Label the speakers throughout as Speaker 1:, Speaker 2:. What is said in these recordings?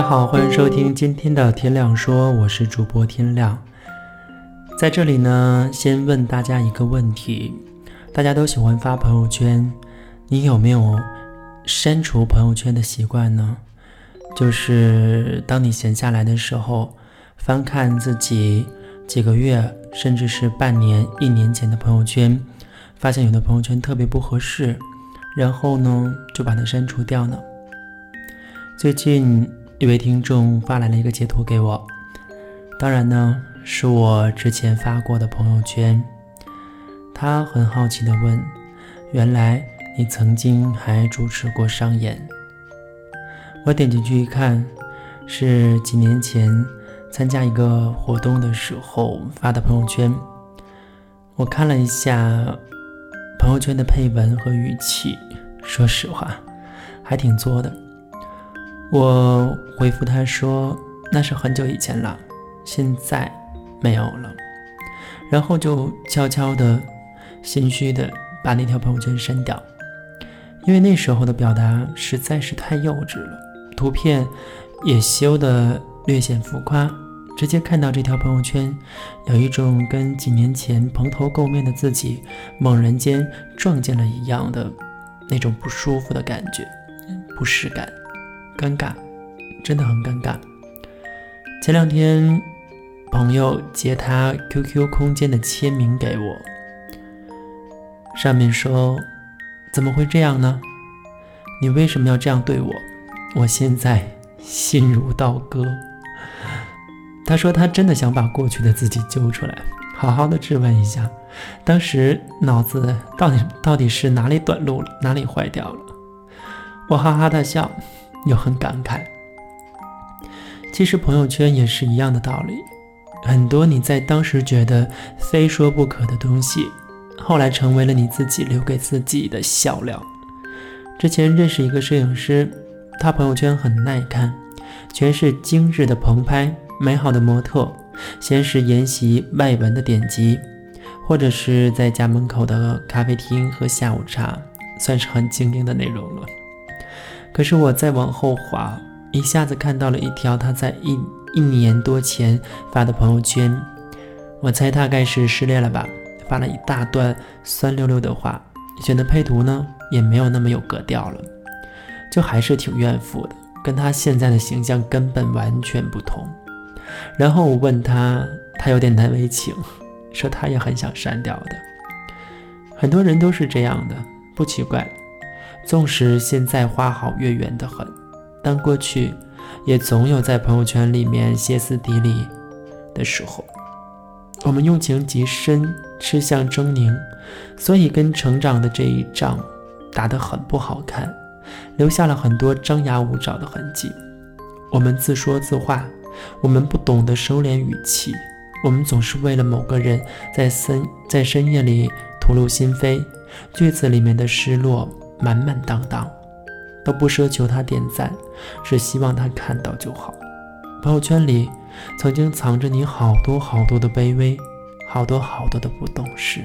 Speaker 1: 大家好，欢迎收听今天的天亮说，我是主播天亮。在这里呢，先问大家一个问题：大家都喜欢发朋友圈，你有没有删除朋友圈的习惯呢？就是当你闲下来的时候，翻看自己几个月，甚至是半年、一年前的朋友圈，发现有的朋友圈特别不合适，然后呢，就把它删除掉呢？最近一位听众发来了一个截图给我，当然呢是我之前发过的朋友圈。他很好奇地问：“原来你曾经还主持过商演？”我点进去一看，是几年前参加一个活动的时候发的朋友圈。我看了一下朋友圈的配文和语气，说实话，还挺作的。我回复他说：“那是很久以前了，现在没有了。”然后就悄悄的、心虚的把那条朋友圈删掉，因为那时候的表达实在是太幼稚了，图片也修的略显浮夸，直接看到这条朋友圈，有一种跟几年前蓬头垢面的自己猛然间撞见了一样的那种不舒服的感觉，不适感。尴尬，真的很尴尬。前两天，朋友截他 QQ 空间的签名给我，上面说：“怎么会这样呢？你为什么要这样对我？我现在心如刀割。”他说他真的想把过去的自己揪出来，好好的质问一下，当时脑子到底到底是哪里短路了，哪里坏掉了？我哈哈大笑。又很感慨。其实朋友圈也是一样的道理，很多你在当时觉得非说不可的东西，后来成为了你自己留给自己的笑料。之前认识一个摄影师，他朋友圈很耐看，全是精致的棚拍、美好的模特，先是研习外文的典籍，或者是在家门口的咖啡厅喝下午茶，算是很精英的内容了。可是我再往后滑，一下子看到了一条他在一一年多前发的朋友圈，我猜大概是失恋了吧，发了一大段酸溜溜的话，选的配图呢也没有那么有格调了，就还是挺怨妇的，跟他现在的形象根本完全不同。然后我问他，他有点难为情，说他也很想删掉的。很多人都是这样的，不奇怪。纵使现在花好月圆的很，但过去也总有在朋友圈里面歇斯底里的时候。我们用情极深，吃相狰狞，所以跟成长的这一仗打得很不好看，留下了很多张牙舞爪的痕迹。我们自说自话，我们不懂得收敛语气，我们总是为了某个人在深在深夜里吐露心扉，句子里面的失落。满满当当，都不奢求他点赞，是希望他看到就好。朋友圈里曾经藏着你好多好多的卑微，好多好多的不懂事。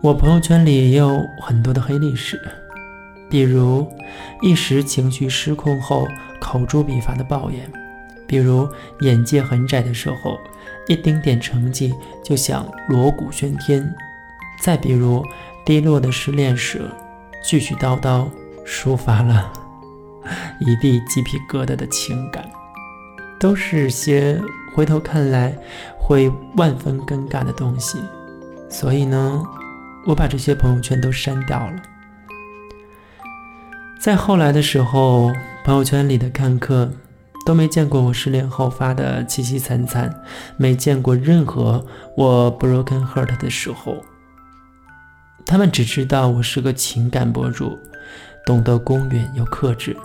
Speaker 1: 我朋友圈里也有很多的黑历史，比如一时情绪失控后口诛笔伐的抱怨，比如眼界很窄的时候，一丁点成绩就想锣鼓喧天，再比如。低落的失恋时，絮絮叨叨抒发了一地鸡皮疙瘩的情感，都是些回头看来会万分尴尬的东西。所以呢，我把这些朋友圈都删掉了。在后来的时候，朋友圈里的看客都没见过我失恋后发的凄凄惨惨，没见过任何我 broken heart 的时候。他们只知道我是个情感博主，懂得公允又克制，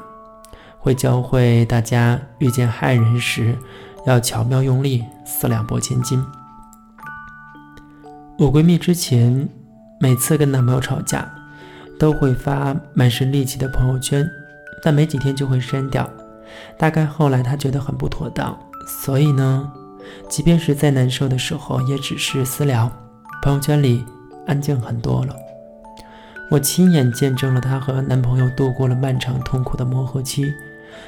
Speaker 1: 会教会大家遇见害人时要巧妙用力，四两拨千斤。我闺蜜之前每次跟男朋友吵架，都会发满身戾气的朋友圈，但没几天就会删掉。大概后来她觉得很不妥当，所以呢，即便是再难受的时候，也只是私聊，朋友圈里。安静很多了。我亲眼见证了她和男朋友度过了漫长痛苦的磨合期，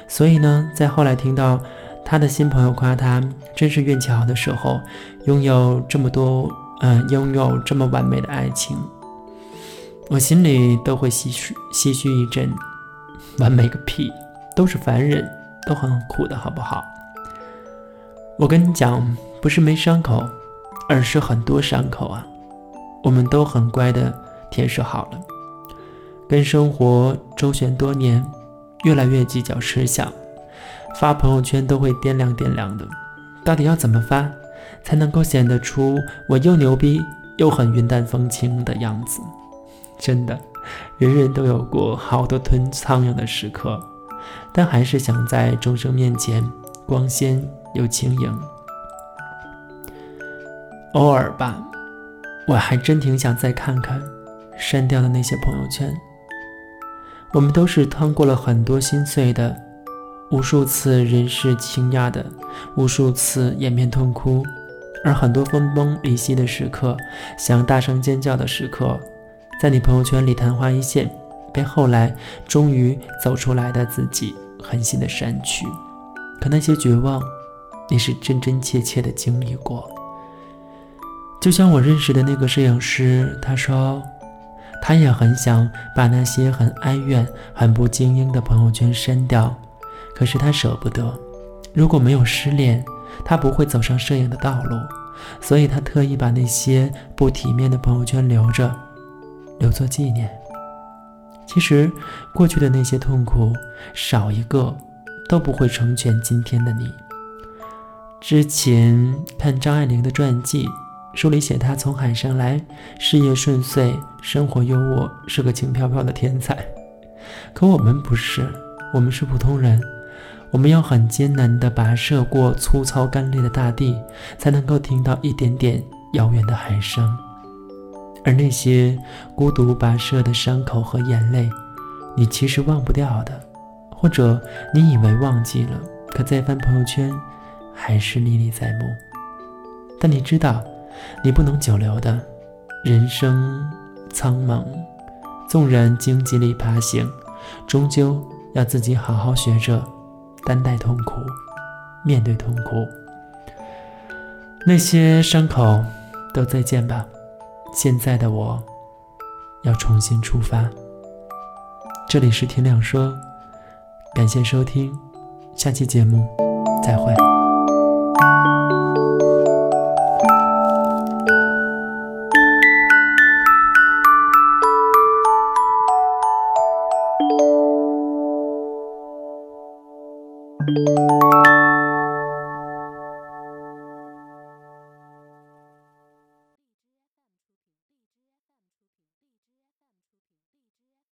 Speaker 1: 所以呢，在后来听到她的新朋友夸她真是运气好的时候，拥有这么多，嗯，拥有这么完美的爱情，我心里都会唏嘘唏嘘一阵。完美个屁，都是凡人，都很苦的好不好？我跟你讲，不是没伤口，而是很多伤口啊。我们都很乖的填实好了，跟生活周旋多年。越来越计较吃相，发朋友圈都会掂量掂量的，到底要怎么发才能够显得出我又牛逼又很云淡风轻的样子？真的，人人都有过好多吞苍蝇的时刻，但还是想在众生面前光鲜又轻盈。偶尔吧，我还真挺想再看看删掉的那些朋友圈。我们都是趟过了很多心碎的，无数次人世倾轧的，无数次掩面痛哭，而很多分崩离析的时刻，想大声尖叫的时刻，在你朋友圈里昙花一现，被后来终于走出来的自己狠心的删去。可那些绝望，你是真真切切的经历过。就像我认识的那个摄影师，他说。他也很想把那些很哀怨、很不精英的朋友圈删掉，可是他舍不得。如果没有失恋，他不会走上摄影的道路，所以他特意把那些不体面的朋友圈留着，留作纪念。其实，过去的那些痛苦，少一个都不会成全今天的你。之前看张爱玲的传记。书里写他从海上来，事业顺遂，生活优渥，是个轻飘飘的天才。可我们不是，我们是普通人，我们要很艰难地跋涉过粗糙干裂的大地，才能够听到一点点遥远的海声。而那些孤独跋涉的伤口和眼泪，你其实忘不掉的，或者你以为忘记了，可再翻朋友圈，还是历历在目。但你知道。你不能久留的，人生苍茫，纵然荆棘里爬行，终究要自己好好学着担待痛苦，面对痛苦。那些伤口都再见吧，现在的我要重新出发。这里是天亮说，感谢收听，下期节目再会。